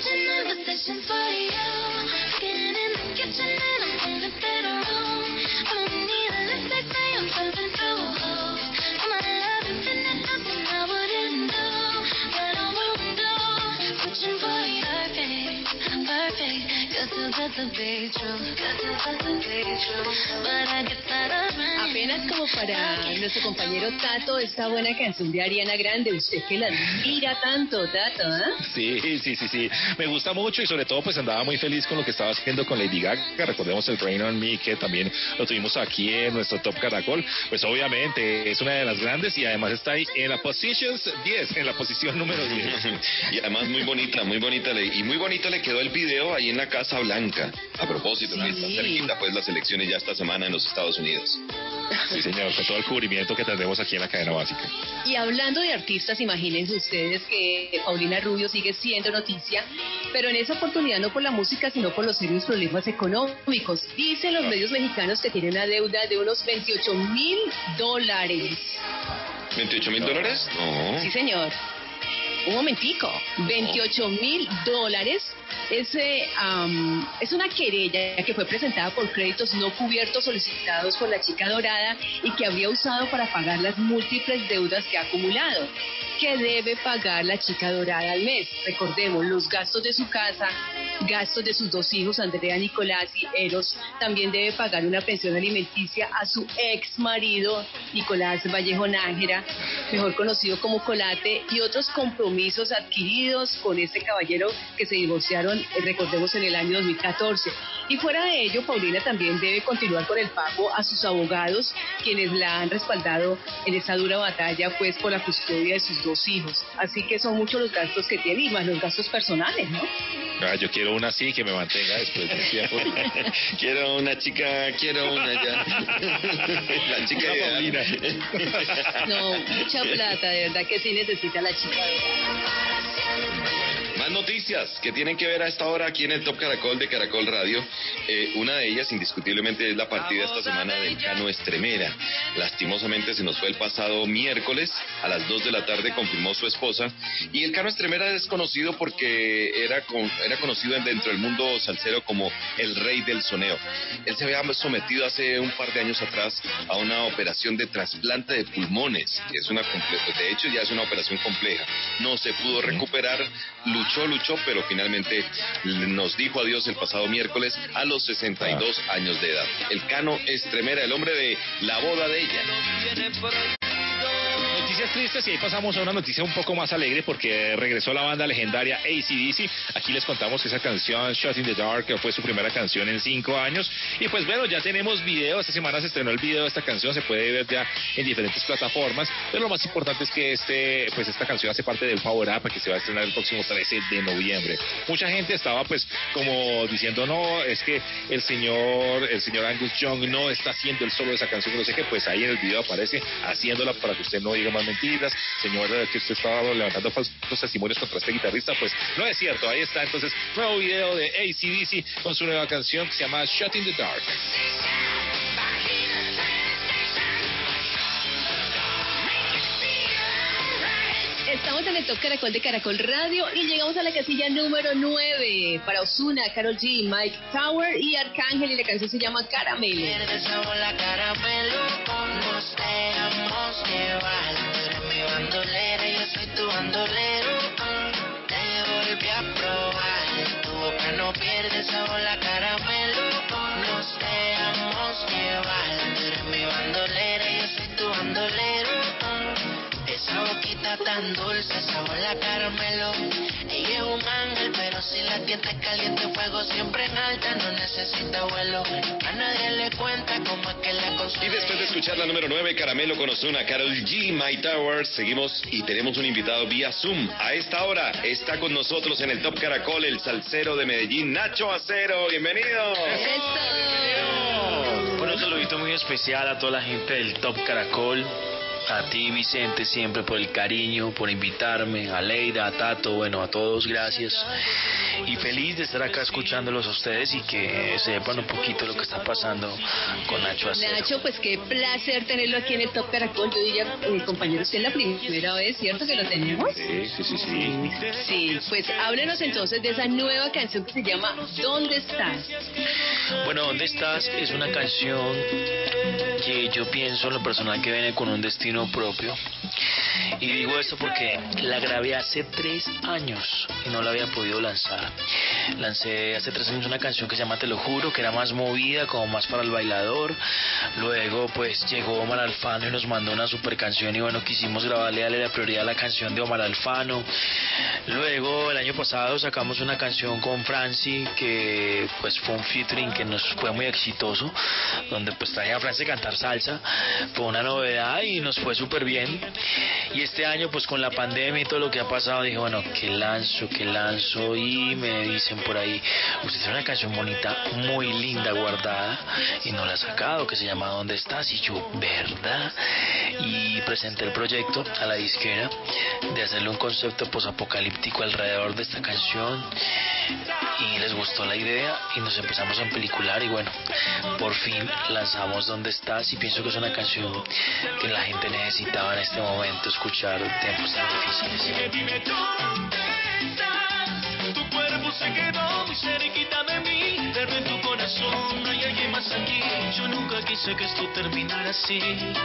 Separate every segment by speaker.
Speaker 1: kitchen, I'm a session for you. Skin in the kitchen, and I'm in the bed.
Speaker 2: Apenas como para nuestro compañero Tato, esta buena canción de Ariana Grande, usted que la admira tanto, Tato, ¿eh?
Speaker 3: Sí, sí, sí, sí, me gusta mucho y sobre todo pues andaba muy feliz con lo que estaba haciendo con Lady Gaga, recordemos el Rain on Me que también lo tuvimos aquí en nuestro Top Caracol, pues obviamente es una de las grandes y además está ahí en la positions 10, en la posición número 10.
Speaker 4: y además muy bonita, muy bonita y muy bonito le quedó el video ahí en la Casa Blanca. A propósito, que está cerquita pues las elecciones ya esta semana en los Estados Unidos.
Speaker 3: Sí, señor, con todo el cubrimiento que tendremos aquí en la cadena básica.
Speaker 2: Y hablando de artistas, imagínense ustedes que Paulina Rubio sigue siendo noticia, pero en esa oportunidad no por la música, sino por los serios problemas económicos. Dicen los medios mexicanos que tiene una deuda de unos 28 mil dólares.
Speaker 4: ¿28 mil dólares?
Speaker 2: No. Sí, señor. Un momentico, 28 mil dólares es, es una querella que fue presentada por créditos no cubiertos solicitados por la chica dorada y que habría usado para pagar las múltiples deudas que ha acumulado que debe pagar la chica dorada al mes. Recordemos, los gastos de su casa, gastos de sus dos hijos, Andrea Nicolás y Eros, también debe pagar una pensión alimenticia a su ex marido, Nicolás Vallejo Nájera, mejor conocido como Colate, y otros compromisos adquiridos con este caballero que se divorciaron, eh, recordemos, en el año 2014. Y fuera de ello, Paulina también debe continuar con el pago a sus abogados, quienes la han respaldado en esa dura batalla, pues, por la custodia de sus dos hijos. Así que son muchos los gastos que tiene y más los gastos personales, ¿no?
Speaker 3: Ah, yo quiero una así que me mantenga después de tiempo.
Speaker 4: quiero una chica, quiero una ya. la chica
Speaker 2: No, mucha plata, de verdad que sí necesita la chica.
Speaker 4: Más noticias que tienen que ver a esta hora aquí en el Top Caracol de Caracol Radio. Eh, una de ellas, indiscutiblemente, es la partida esta semana del Cano Estremera. Lastimosamente se nos fue el pasado miércoles, a las 2 de la tarde confirmó su esposa. Y el Cano Estremera es conocido porque era, era conocido dentro del mundo salsero como el rey del soneo. Él se había sometido hace un par de años atrás a una operación de trasplante de pulmones, que es una de hecho ya es una operación compleja. No se pudo recuperar, luchó, luchó, pero finalmente nos dijo adiós el pasado miércoles a los 62 años de edad. El Cano Estremera, el hombre de la boda de ella
Speaker 3: noticias tristes y ahí pasamos a una noticia un poco más alegre porque regresó la banda legendaria ACDC. Aquí les contamos que esa canción, Shot in the Dark, fue su primera canción en cinco años. Y pues bueno, ya tenemos video. Esta semana se estrenó el video de esta canción. Se puede ver ya en diferentes plataformas. Pero lo más importante es que este, pues esta canción hace parte del Power Up que se va a estrenar el próximo 13 de noviembre. Mucha gente estaba pues como diciendo, no, es que el señor, el señor Angus Young no está haciendo el solo de esa canción. No sé qué, pues ahí en el video aparece haciéndola para que usted no diga más mentiras, señor que usted estaba levantando falsos testimonios contra este guitarrista, pues no es cierto. Ahí está entonces nuevo video de ACDC con su nueva canción que se llama Shut in the Dark.
Speaker 2: Estamos en el Top Caracol de Caracol Radio y llegamos a la casilla número 9 para Osuna, Carol G, Mike Tower y Arcángel y la canción se llama Caramelo.
Speaker 5: a no pierde sabor la caramelo. Nos dejamos llevar, tú eres mi bandolera, yo soy tu bandolero. Esa boquita tan dulce, sabor la caramelo. Ella es un ángel, pero si la tienda caliente, fuego siempre en alta, no necesita vuelo. A nadie le cuenta cómo es que la
Speaker 4: Y después de escuchar la número 9, Caramelo con Ozuna, Carol G, My Towers, seguimos y tenemos un invitado vía Zoom. A esta hora está con nosotros en el Top Caracol, el salsero de Medellín, Nacho Acero. Bienvenido.
Speaker 6: Bueno, un saludito muy especial a toda la gente del Top Caracol a ti Vicente siempre por el cariño, por invitarme, a Leida, a Tato, bueno, a todos gracias. Y feliz de estar acá escuchándolos a ustedes y que sepan un poquito lo que está pasando con Nacho Acero.
Speaker 2: Nacho, pues qué placer tenerlo aquí en el Top Caracol. Yo diría, eh, compañeros, que es la primera vez, ¿cierto? Que lo tenemos.
Speaker 3: Sí, sí, sí, sí.
Speaker 2: Sí, pues háblenos entonces de esa nueva canción que se llama ¿Dónde estás?
Speaker 6: Bueno, ¿dónde estás? Es una canción yo pienso en lo personal que viene con un destino propio. Y digo esto porque la grabé hace tres años y no la había podido lanzar. Lancé hace tres años una canción que se llama Te lo juro, que era más movida, como más para el bailador. Luego pues llegó Omar Alfano y nos mandó una super canción y bueno, quisimos grabarle, darle la prioridad a la canción de Omar Alfano. Luego el año pasado sacamos una canción con Franci que pues fue un featuring que nos fue muy exitoso, donde pues traía a Franci a salsa, fue una novedad y nos fue súper bien. Y este año pues con la pandemia y todo lo que ha pasado dije, bueno, que lanzo, que lanzo y me dicen por ahí, usted tiene una canción bonita, muy linda guardada y no la ha sacado, que se llama ¿Dónde estás? Y yo, ¿verdad? Y presenté el proyecto a la disquera de hacerle un concepto posapocalíptico alrededor de esta canción y les gustó la idea y nos empezamos a pelicular y bueno, por fin lanzamos ¿Dónde estás? Y pienso que es una canción que la gente necesitaba en este momento escuchar tiempos tan difíciles.
Speaker 7: Dime dónde estás. Tu cuerpo se quedó muy cerquita de mí, pero en tu corazón hay alguien más aquí. Yo nunca quise que esto terminara así.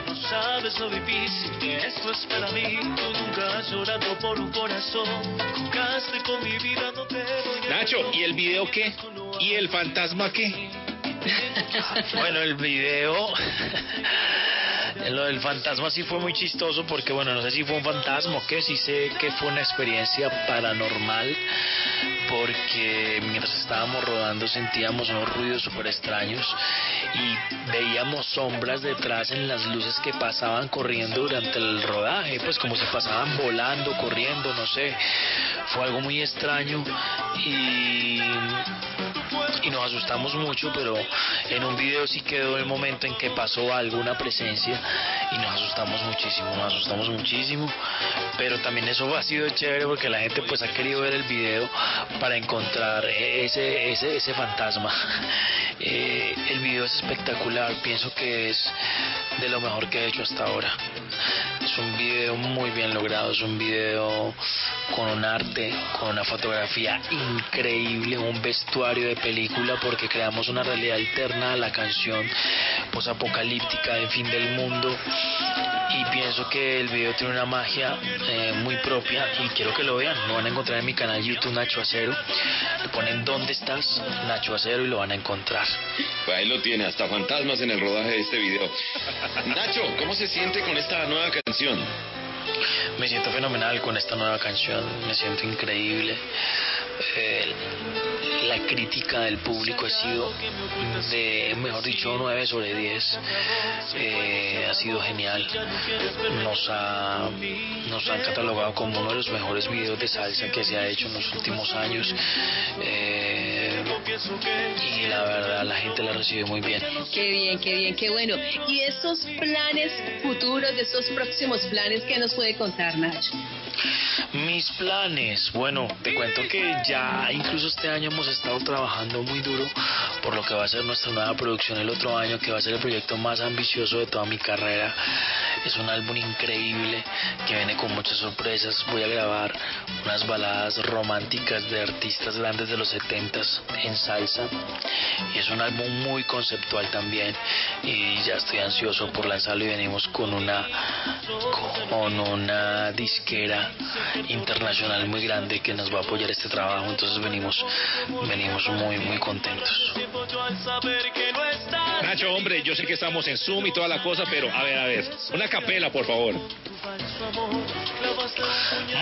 Speaker 7: No sabes lo difícil que esto es para mí. Tú nunca has llorado por un corazón. Jugaste con mi vida, no te voy a
Speaker 3: Nacho, ¿y el video qué? ¿Y el fantasma qué?
Speaker 6: Bueno, el video, lo del fantasma sí fue muy chistoso porque, bueno, no sé si fue un fantasma o qué, sí sé que fue una experiencia paranormal porque mientras estábamos rodando sentíamos unos ruidos súper extraños y veíamos sombras detrás en las luces que pasaban corriendo durante el rodaje, pues como si pasaban volando, corriendo, no sé, fue algo muy extraño y y nos asustamos mucho, pero en un video sí quedó el momento en que pasó algo, una presencia, y nos asustamos muchísimo, nos asustamos muchísimo, pero también eso ha sido chévere porque la gente pues ha querido ver el video para encontrar ese, ese, ese fantasma. Eh, el video es espectacular, pienso que es de lo mejor que he hecho hasta ahora. Es un video muy bien logrado, es un video con un arte, con una fotografía increíble, un vestuario de película porque creamos una realidad alterna a la canción posapocalíptica de fin del mundo y pienso que el video tiene una magia eh, muy propia y quiero que lo vean, lo van a encontrar en mi canal YouTube Nacho Acero, le ponen ¿Dónde estás? Nacho Acero y lo van a encontrar.
Speaker 4: Ahí lo tiene, hasta fantasmas en el rodaje de este video. Nacho, ¿cómo se siente con esta nueva canción?
Speaker 6: Me siento fenomenal con esta nueva canción, me siento increíble. Eh, la crítica del público ha sido de, mejor dicho, 9 sobre 10. Eh, ha sido genial. Nos, ha, nos han catalogado como uno de los mejores videos de salsa que se ha hecho en los últimos años. Eh, y la verdad, la gente la recibe muy bien.
Speaker 2: Qué bien, qué bien, qué bueno. Y esos planes futuros, de esos próximos planes, ¿qué nos puede contar, Nacho?
Speaker 6: Mis planes, bueno, te cuento que ya incluso este año hemos estado trabajando muy duro por lo que va a ser nuestra nueva producción el otro año, que va a ser el proyecto más ambicioso de toda mi carrera. Es un álbum increíble que viene con muchas sorpresas. Voy a grabar unas baladas románticas de artistas grandes de los 70 en salsa. Y es un álbum muy conceptual también. Y ya estoy ansioso por lanzarlo y venimos con una con una disquera internacional muy grande que nos va a apoyar este trabajo. Entonces venimos venimos muy muy contentos.
Speaker 3: Nacho, hombre, yo sé que estamos en Zoom y toda la cosa, pero a ver, a ver, una capela, por favor.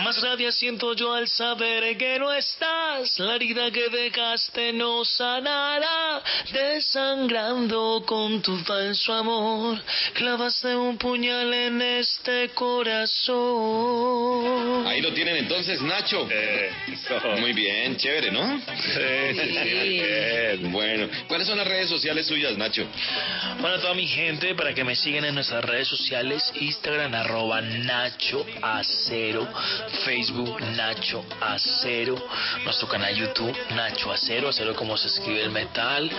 Speaker 6: Más rabia siento yo al saber que no estás. La herida que dejaste no sanará. Desangrando con tu falso amor. Clavaste un puñal en este corazón.
Speaker 4: Ahí lo tienen entonces, Nacho.
Speaker 3: Eh, eso.
Speaker 4: Muy bien, chévere, ¿no?
Speaker 3: Sí, bien.
Speaker 4: Bueno, ¿cuáles son las redes sociales suyas, Nacho?
Speaker 6: Bueno, toda mi gente, para que me sigan en nuestras redes sociales, Instagram arroba Nacho Acero, Facebook Nacho Acero, nuestro canal YouTube Nacho Acero, Acero como se escribe el metal,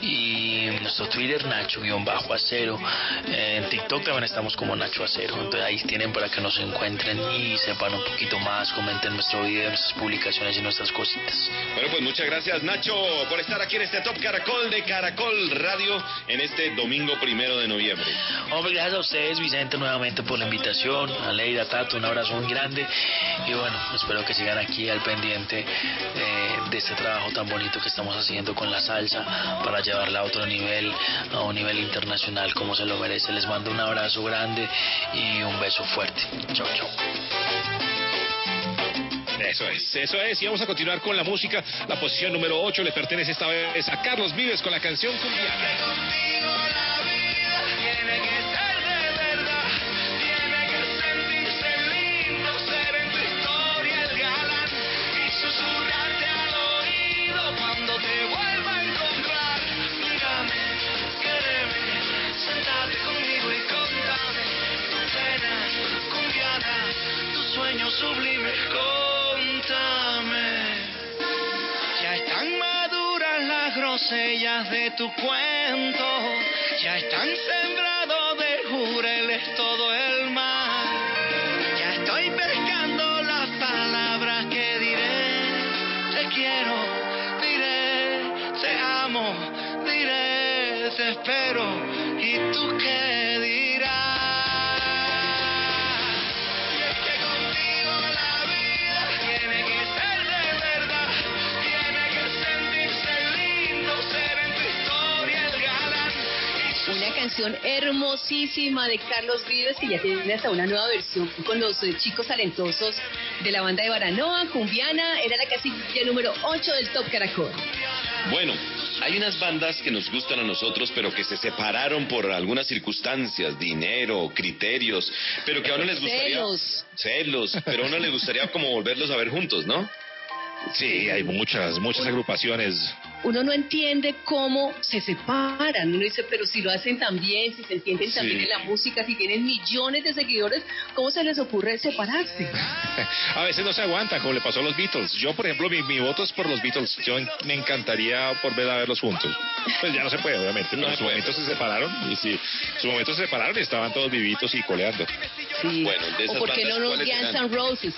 Speaker 6: y nuestro Twitter Nacho-Acero. En TikTok también estamos como Nacho Acero, entonces ahí tienen para que nos encuentren y sepan un poquito más, comenten nuestro video, nuestras publicaciones y nuestras cositas.
Speaker 4: Bueno, pues muchas gracias, Nacho, por estar aquí en este Top Caracol de Caracol Radio en este domingo primero de noviembre.
Speaker 6: Hombre, gracias a ustedes, Vicente, nuevamente por la invitación. A Leida, Tato, un abrazo muy grande. Y bueno, espero que sigan aquí al pendiente eh, de este trabajo tan bonito que estamos haciendo con la salsa para llevarla a otro nivel, a un nivel internacional como se lo merece. Les mando un abrazo grande y un beso fuerte. Chau, chau.
Speaker 3: Eso es, eso es. Y vamos a continuar con la música. La posición número 8 le pertenece esta vez a Carlos Vives con la canción Cumbiana.
Speaker 7: Sublime, contame. Ya están maduras las grosellas de tu cuento, ya están sembrados de jureles todo el mar. Ya estoy pescando las palabras que diré, te quiero, diré, te amo, diré, te espero, y tú qué
Speaker 2: canción hermosísima de Carlos Vives que ya tiene hasta una nueva versión con los eh, chicos talentosos de la banda de Baranoa, Cumbiana, era la casilla número 8 del Top Caracol.
Speaker 4: Bueno, hay unas bandas que nos gustan a nosotros, pero que se separaron por algunas circunstancias, dinero, criterios, pero que a uno les gustaría...
Speaker 2: Celos.
Speaker 4: Celos, pero a uno les gustaría como volverlos a ver juntos, ¿no?
Speaker 3: Sí, hay muchas, muchas agrupaciones.
Speaker 2: Uno no entiende cómo se separan. Uno dice, pero si lo hacen tan bien, si se entienden
Speaker 4: Sí.
Speaker 2: también en la música, si tienen millones de seguidores, ¿cómo se les ocurre separarse?
Speaker 3: A veces no se aguanta, como le pasó a los Beatles. Yo, por ejemplo, mi, mi voto es por los Beatles. Yo en- me encantaría volver a verlos juntos. Pues ya no se puede, obviamente.
Speaker 4: No
Speaker 3: en su momento se separaron. Y sí, en su momento se separaron y estaban todos vivitos y coleando.
Speaker 2: Sí.
Speaker 4: Bueno, de esas
Speaker 2: o por qué no
Speaker 4: ¿cuáles
Speaker 2: Guns? N' Roses,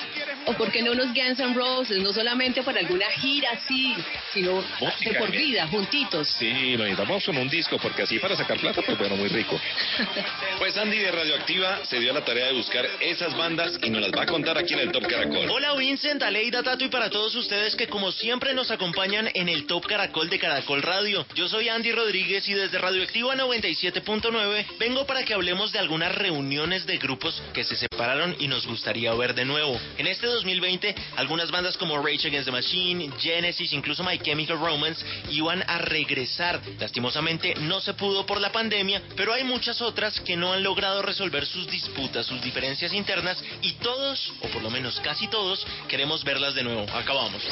Speaker 2: o por qué no unos Guns N' Roses, no solamente para alguna gira así, sino
Speaker 3: Música,
Speaker 2: por vida, juntitos.
Speaker 3: Sí, lo necesitamos con un disco, porque así para sacar plata, pues bueno, muy rico.
Speaker 4: Pues Andy de Radioactiva se dio a la tarea de buscar esas bandas y nos las va a contar aquí en el Top Caracol.
Speaker 8: Hola Vincent, Aleida, Tato y para todos ustedes que como siempre nos acompañan en el Top Caracol de Caracol Radio. Yo soy Andy Rodríguez y desde Radioactiva 97.9 vengo para que hablemos de algunas reuniones de grupos que se separaron y nos gustaría ver de nuevo. En este 2020, algunas bandas como Rage Against the Machine, Genesis, incluso My Chemical Romance iban a regresar. Lastimosamente no se pudo por la pandemia, pero hay muchas otras que no han logrado resolver sus disputas, sus diferencias internas y todos, o por lo menos casi todos, queremos verlas de nuevo. Acabamos.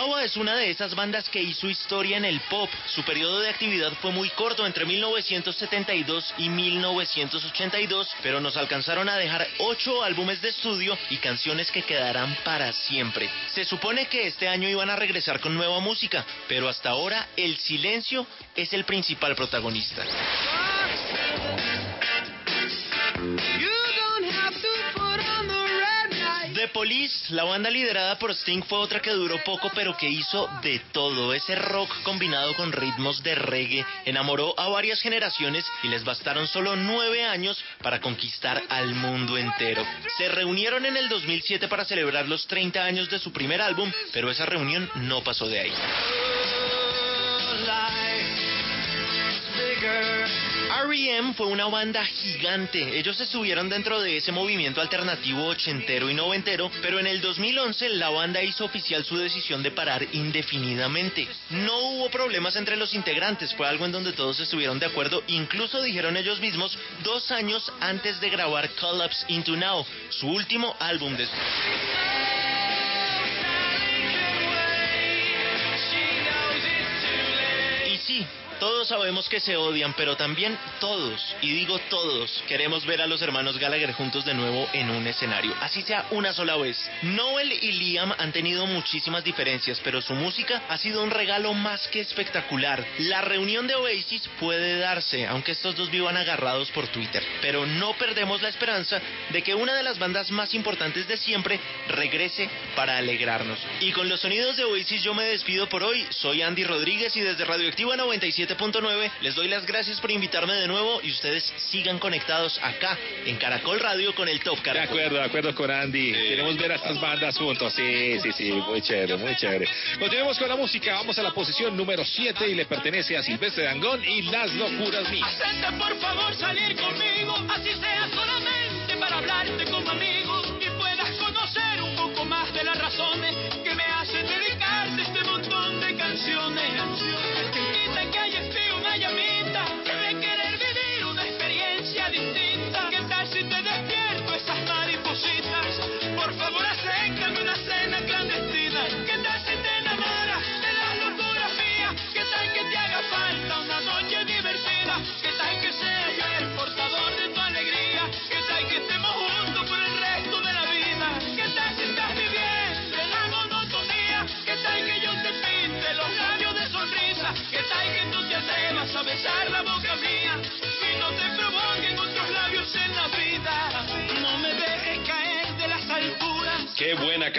Speaker 8: Es una de esas bandas que hizo historia en el pop. Su periodo de actividad fue muy corto, entre 1972 y 1982, pero nos alcanzaron a dejar ocho álbumes de estudio y canciones que quedarán para siempre. Se supone que este año iban a regresar con nueva música, pero hasta ahora el silencio es el principal protagonista. The Police, la banda liderada por Sting, fue otra que duró poco pero que hizo de todo. Ese rock combinado con ritmos de reggae enamoró a varias generaciones y les bastaron solo nueve años para conquistar al mundo entero. Se reunieron en el 2007 para celebrar los 30 años de su primer álbum, pero esa reunión no pasó de ahí. R.E.M. fue una banda gigante. Ellos estuvieron dentro de ese movimiento alternativo ochentero y noventero, pero en el 2011 la banda hizo oficial su decisión de parar indefinidamente. No hubo problemas entre los integrantes, fue algo en donde todos estuvieron de acuerdo, incluso dijeron ellos mismos dos años antes de grabar Collapse Into Now, su último álbum de... Y sí, todos sabemos que se odian, pero también todos, y digo todos, queremos ver a los hermanos Gallagher juntos de nuevo en un escenario, así sea una sola vez. Noel y Liam han tenido muchísimas diferencias, pero su música ha sido un regalo más que espectacular. La reunión de Oasis puede darse, aunque estos dos vivan agarrados por Twitter, pero no perdemos la esperanza de que una de las bandas más importantes de siempre regrese para alegrarnos. Y con los sonidos de Oasis yo me despido por hoy. Soy Andy Rodríguez y desde Radioactiva 97 7.9. Les doy las gracias por invitarme de nuevo y ustedes sigan conectados acá en Caracol Radio con el Top
Speaker 3: De
Speaker 8: Caracol.
Speaker 3: acuerdo, de acuerdo con Andy. Queremos ver a estas bandas juntos. Sí, sí, sí, muy chévere, muy chévere. Continuemos con la música. Vamos a la posición número 7 y le pertenece a Silvestre Dangón y Las Locuras Mías.
Speaker 7: Acepta por favor salir conmigo, así sea solamente para hablarte como amigo y puedas conocer un poco más de las razones que me hacen dedicarte este montón de canciones. Que quita que hay este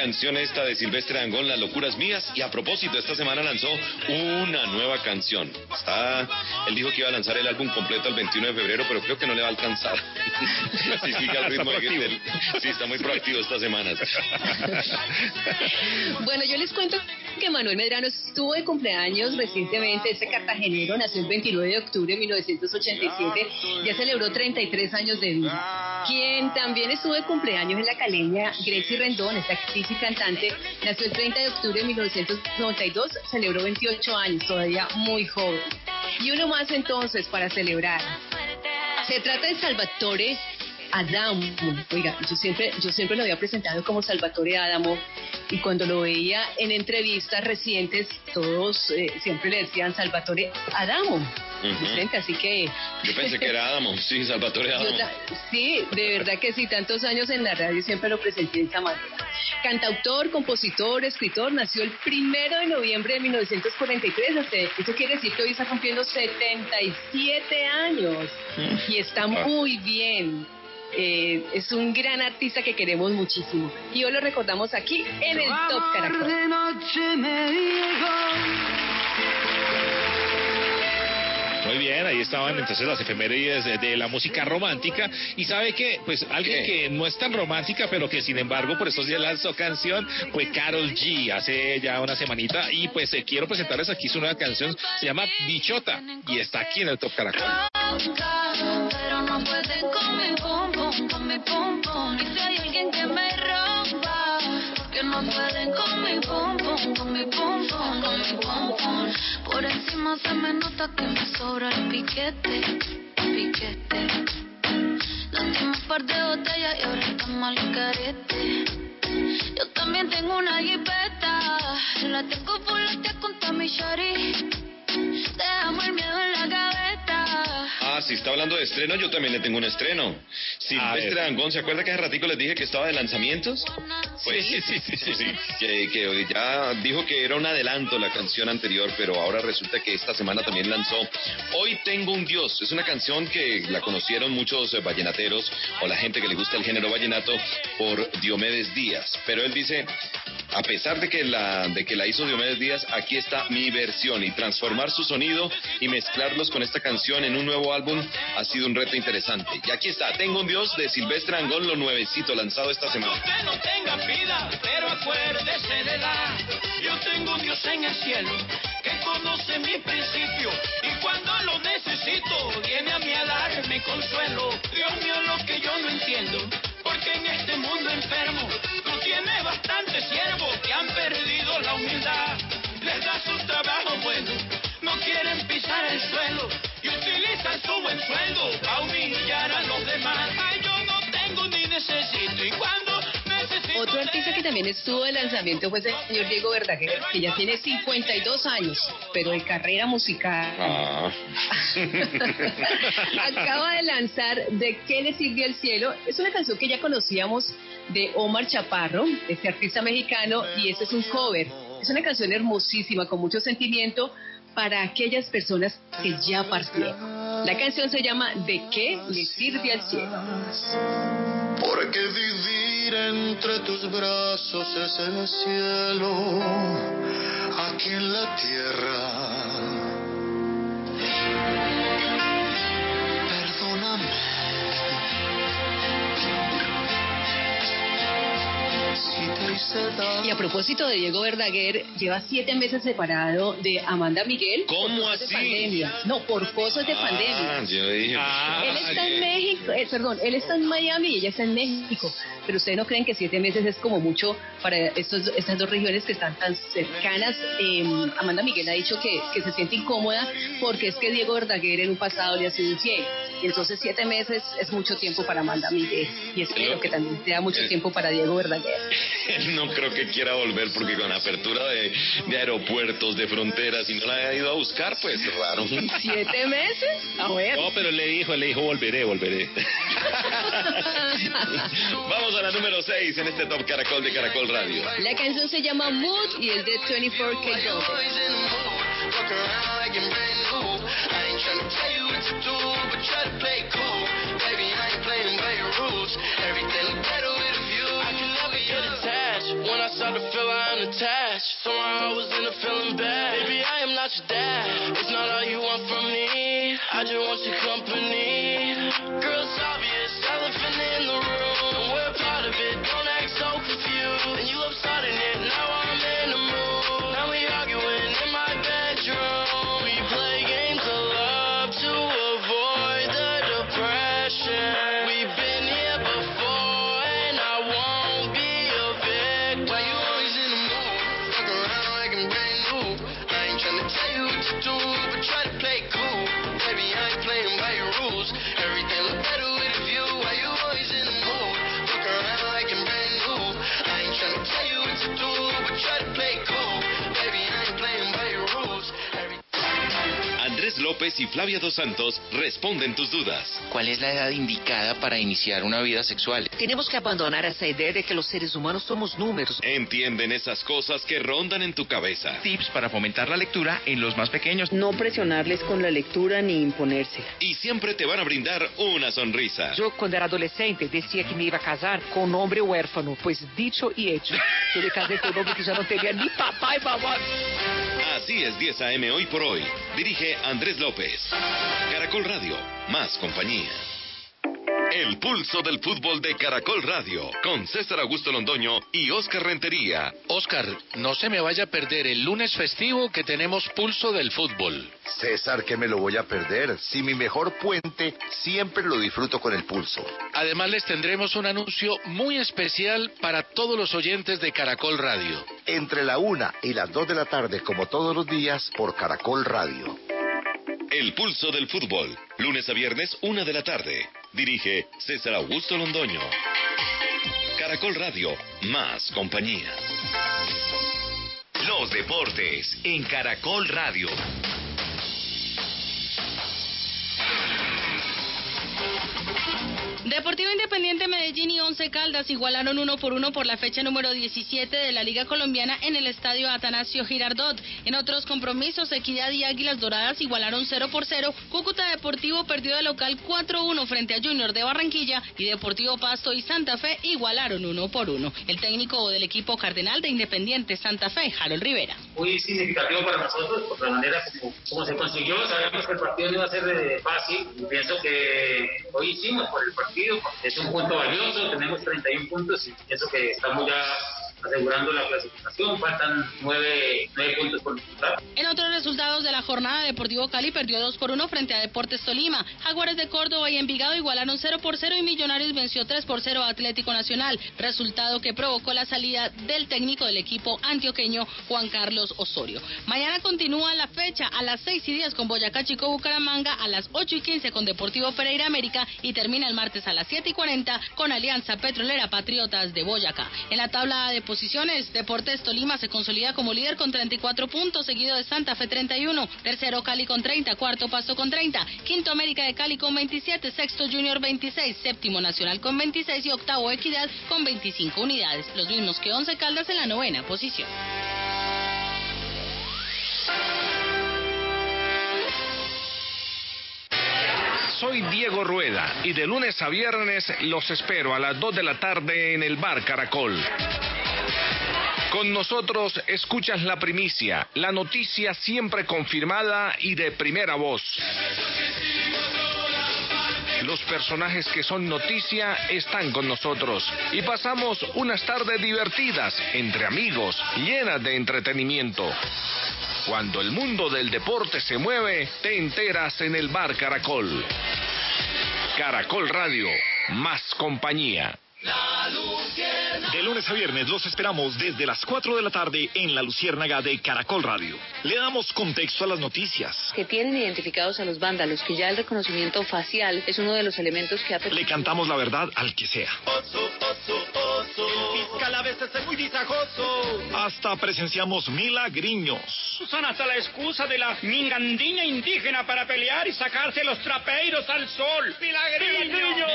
Speaker 4: canción esta de Silvestre Dangón, Las Locuras Mías. Y a propósito, esta semana lanzó una nueva canción. Está, él dijo que iba a lanzar el álbum completo el 21 de febrero, pero creo que no le va a alcanzar. Si sigue al ritmo de Sí, está muy proactivo estas semanas.
Speaker 2: Bueno, yo les cuento que Manuel Medrano estuvo de cumpleaños recientemente. Este cartagenero nació el 29 de octubre de 1987. Ya celebró 33 años de vida. Quien también estuvo de cumpleaños en la caleña, Gracie Rendón, esta actriz y cantante, nació el 30 de octubre de 1992. Celebró 28 años, todavía muy joven. Y uno más entonces para celebrar. Se trata de Salvatore Adamo. Oiga, yo siempre, yo siempre lo había presentado como Salvatore Adamo y cuando lo veía en entrevistas recientes, todos eh, siempre le decían Salvatore Adamo. Así que
Speaker 4: Yo pensé que era Adamo, sí, Salvatore Adamo.
Speaker 2: ta- sí, de verdad que sí, tantos años en la radio siempre lo presenté de esa manera. Cantautor, compositor, escritor, nació el primero de noviembre de 1943, o sea, eso quiere decir que hoy está cumpliendo 77 años y está muy bien. Eh, es un gran artista que queremos muchísimo y hoy lo recordamos aquí en el Top Caracol.
Speaker 7: de noche me
Speaker 3: Muy bien, ahí estaban entonces las efemérides de, de la música romántica. Y sabe que, pues alguien
Speaker 4: ¿Qué?
Speaker 3: que no es tan romántica, pero que sin embargo por estos días lanzó canción, fue Carol G hace ya una semanita. Y pues eh, quiero presentarles aquí su nueva canción, se llama Bichota, y está aquí en el Top Caracol.
Speaker 1: Pum, mi pum. Y si hay alguien que me rompa, que no pueden con mi pum pum, con mi pum pum, con mi pum pum. Por encima se me nota que me sobra el piquete, piquete. Dame un par de botellas y ahora estamos al carete. Yo también tengo una jipeta, la tengo full con Tommy Shari. Dejamos el miedo en la gaveta.
Speaker 4: Ah, si está hablando de estreno, yo también le tengo un estreno. Silvestre. Dangón, ¿se acuerda que hace ratico les dije que estaba de lanzamientos? Pues
Speaker 3: Sí, sí, sí, sí, sí.
Speaker 4: Que, que ya dijo que era un adelanto la canción anterior, pero ahora resulta que esta semana también lanzó Hoy tengo un Dios. Es una canción que la conocieron muchos eh, vallenateros o la gente que le gusta el género vallenato por Diomedes Díaz. Pero él dice, a pesar de que la, de que la hizo Diomedes Díaz, aquí está mi versión y transformar su sonido y mezclarlos con esta canción en un nuevo álbum ha sido un reto interesante. Y aquí está, Tengo un Dios de Silvestre Angón, lo nuevecito lanzado esta semana.
Speaker 7: Usted no tenga vida, pero acuérdese de la. Yo tengo un Dios en el cielo que conoce mi principio y cuando lo necesito viene a mí a darme consuelo. Dios mío, lo que yo no entiendo, porque en este mundo enfermo tú tienes bastantes siervos que han perdido la humildad. Les das un trabajo bueno, no quieren pisar el suelo su buen sueldo a humillar a los demás. Ay, yo no tengo ni necesito y cuando necesito...
Speaker 2: Otro artista que también estuvo de lanzamiento fue el señor Diego Verdaguer, que ya tiene 52 años, pero de carrera musical.
Speaker 4: Ah.
Speaker 2: Acaba de lanzar De qué le sirve al cielo. Es una canción que ya conocíamos de Omar Chaparro, este artista mexicano, y este es un cover. Es una canción hermosísima, con mucho sentimiento para aquellas personas que ya partieron. La canción se llama De qué le sirve al cielo.
Speaker 9: Porque vivir entre tus brazos es el cielo, aquí en la tierra.
Speaker 2: Y a propósito de Diego Verdaguer, lleva siete meses separado de Amanda Miguel. por
Speaker 4: ¿Cómo
Speaker 2: de
Speaker 4: así?
Speaker 2: pandemia. No, por cosas de pandemia.
Speaker 4: Ah, yo dije.
Speaker 3: Ah,
Speaker 2: Él está en México, eh, perdón, él está en Miami y ella está en México. Pero ustedes no creen que siete meses es como mucho para estos, estas dos regiones que están tan cercanas. Eh, Amanda Miguel ha dicho que, que se siente incómoda porque es que Diego Verdaguer en un pasado le ha sido infiel. Y entonces siete meses es mucho tiempo para Amanda Miguel. Y espero que también sea mucho tiempo para Diego Verdaguer.
Speaker 4: No creo que quiera volver porque con apertura de, de aeropuertos, de fronteras, y no la haya ido a buscar, pues raro.
Speaker 2: ¿Siete meses? A ver.
Speaker 3: No, pero le dijo, le dijo, volveré, volveré.
Speaker 4: Vamos a la número 6 en este Top Caracol de Caracol Radio.
Speaker 2: La canción se llama Mood y es de 24K Golden.
Speaker 9: Get attached. When I start to feel I am attached, somehow I was in a feeling bad. Baby, I am not your dad. It's not all you want from me. I just want your company.
Speaker 4: Andrés López y Flavia Dos Santos responden tus dudas.
Speaker 10: ¿Cuál es la edad indicada para iniciar una vida sexual?
Speaker 11: Tenemos que abandonar esa idea de que los seres humanos somos números.
Speaker 4: Entienden esas cosas que rondan en tu cabeza.
Speaker 10: Tips para fomentar la lectura en los más pequeños.
Speaker 11: No presionarles con la lectura ni imponerse.
Speaker 4: Y siempre te van a brindar una sonrisa.
Speaker 11: Yo cuando era adolescente decía que me iba a casar con un hombre huérfano. Pues dicho y hecho. Yo me casé con un hombre que ya no tenía ni papá y mamá.
Speaker 4: Así es 10 AM hoy por hoy. Dirige Andrés López. Caracol Radio, más compañía. El pulso del fútbol de Caracol Radio, con César Augusto Londoño y Oscar Rentería.
Speaker 6: Oscar, no se me vaya a perder el lunes festivo que tenemos pulso del fútbol.
Speaker 12: César, que me lo voy a perder. Si mi mejor puente siempre lo disfruto con el pulso.
Speaker 6: Además les tendremos un anuncio muy especial para todos los oyentes de Caracol Radio.
Speaker 12: Entre la una y las dos de la tarde, como todos los días, por Caracol Radio.
Speaker 4: El pulso del fútbol, lunes a viernes, una de la tarde. Dirige César Augusto Londoño. Caracol Radio, más compañía.
Speaker 13: Los deportes en Caracol Radio.
Speaker 14: Deportivo Independiente Medellín y Once Caldas igualaron uno por uno por la fecha número 17 de la Liga Colombiana en el estadio Atanasio Girardot. En otros compromisos, Equidad y Águilas Doradas igualaron 0 por 0. Cúcuta Deportivo perdió de local 4-1 frente a Junior de Barranquilla y Deportivo Pasto y Santa Fe igualaron uno por uno. El técnico del equipo cardenal de Independiente Santa Fe, Harold Rivera.
Speaker 15: muy significativo para nosotros por la manera como, como se consiguió. Sabemos que el partido no iba a ser eh, fácil. Pienso que hoy hicimos por el partido. Es un punto valioso, tenemos 31 puntos y pienso que estamos ya asegurando la clasificación. Faltan nueve, nueve puntos por disputar.
Speaker 14: En otros resultados de la jornada, Deportivo Cali perdió 2 por 1 frente a Deportes Tolima. Jaguares de Córdoba y Envigado igualaron 0 por 0 y Millonarios venció 3 por 0 a Atlético Nacional, resultado que provocó la salida del técnico del equipo antioqueño Juan Carlos Osorio. Mañana continúa la fecha a las 6 y 10 con Boyacá Chico Bucaramanga, a las 8 y 15 con Deportivo Pereira América y termina el martes a las 7 y 40 con Alianza Petrolera Patriotas de Boyacá. En la tabla de posiciones, Deportes Tolima se consolida como líder con 34 puntos, seguido de Santa Fe 31, tercero Cali con 30, cuarto Pasto con 30, quinto América de Cali con 27, sexto Junior 26, séptimo Nacional con 26 y octavo Equidad con 25 unidades, los mismos que 11 Caldas en la novena posición.
Speaker 16: Soy Diego Rueda y de lunes a viernes los espero a las 2 de la tarde en el Bar Caracol. Con nosotros escuchas la primicia, la noticia siempre confirmada y de primera voz. Los personajes que son noticia están con nosotros y pasamos unas tardes divertidas entre amigos, llenas de entretenimiento. Cuando el mundo del deporte se mueve, te enteras en el bar Caracol. Caracol Radio, más compañía.
Speaker 17: De lunes a viernes los esperamos desde las 4 de la tarde en la Luciérnaga de Caracol Radio. Le damos contexto a las noticias.
Speaker 18: que tienen identificados a los vándalos, que ya el reconocimiento facial es uno de los elementos que ha
Speaker 17: Le cantamos la verdad al que sea.
Speaker 8: Fiscal a veces es muy visajoso.
Speaker 17: Hasta presenciamos milagriños.
Speaker 19: Usan hasta la excusa de la mingandiña indígena para pelear y sacarse los trapeiros al sol. ¡Milagriño!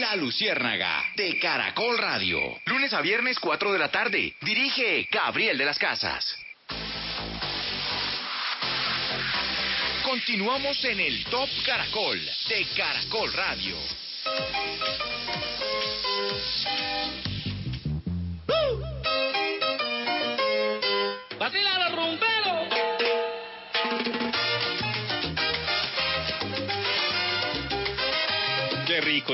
Speaker 13: La Luciérnaga de Caracol Radio. Lunes a viernes 4 de la tarde. Dirige Gabriel de las Casas. Continuamos en el Top Caracol de Caracol Radio.
Speaker 3: Qué rico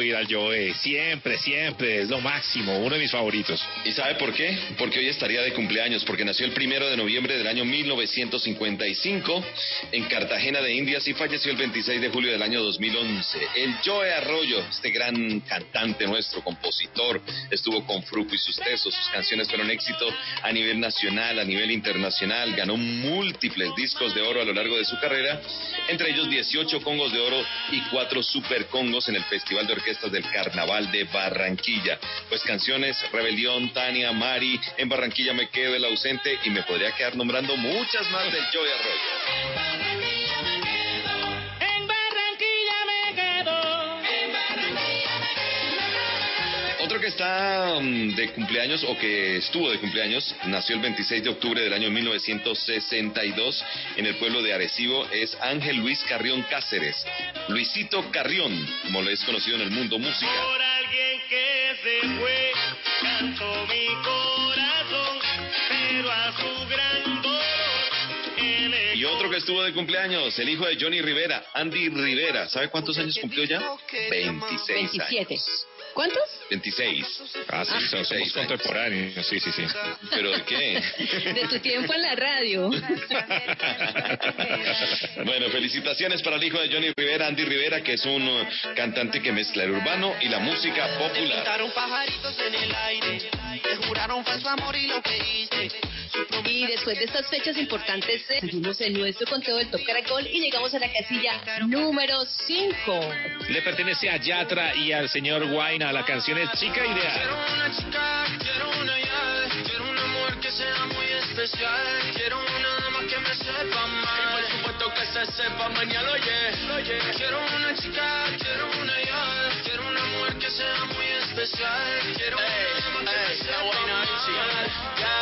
Speaker 3: ir al Joe, siempre, siempre, es lo máximo, uno de mis favoritos.
Speaker 4: ¿Y sabe por qué? Porque hoy estaría de cumpleaños, porque nació el primero de noviembre del año 1955 en Cartagena de Indias y falleció el 26 de julio del año 2011. El Joe Arroyo, este gran cantante nuestro, compositor, estuvo con Fruco y sus tesos, sus canciones fueron éxito a nivel nacional, a nivel internacional, ganó múltiples discos de oro a lo largo de su carrera, entre ellos 18 congos de oro y 4 super congos en el Festival de Orquestas del Carnaval de Barranquilla. Pues canciones Rebelión, Tania, Mari, en Barranquilla me quedo el ausente y me podría quedar nombrando muchas más del Joey Arroyo. Que está mm, de cumpleaños o que estuvo de cumpleaños, nació el 26 de octubre del año 1962 en el pueblo de Arecibo, es Ángel Luis Carrión Cáceres. Luisito Carrión, como lo es conocido en el mundo música.
Speaker 7: Por alguien que se fue, canto mi corazón, pero a su gran dolor en el
Speaker 4: Y otro que estuvo de cumpleaños, el hijo de Johnny Rivera, Andy Rivera. ¿Sabe cuántos años cumplió ya? 26
Speaker 2: 27.
Speaker 4: años.
Speaker 2: ¿Cuántos?
Speaker 4: 26.
Speaker 3: Ah, sí, son- somos contemporáneos, sí, sí, sí.
Speaker 4: ¿Pero de qué?
Speaker 2: De tu tiempo en la radio.
Speaker 4: Bueno, felicitaciones para el hijo de Johnny Rivera, Andy Rivera, que es un uh, cantante que mezcla el urbano y la música popular.
Speaker 5: Pintaron pajaritos en el aire, te juraron falso amor y lo creíste.
Speaker 2: Y después de estas fechas importantes, seguimos en nuestro conteo del Top Caracol y llegamos a la casilla número 5.
Speaker 3: Le pertenece a Yatra y al señor Guaina, la canción es Chica Ideal.
Speaker 7: una chica, quiero una ya, quiero una mujer que sea muy especial, quiero una dama que me sepa mal. por supuesto que se sepa mañana, oye, quiero una chica, quiero una ya, quiero una mujer que sea muy especial, quiero una dama que me sepa mal.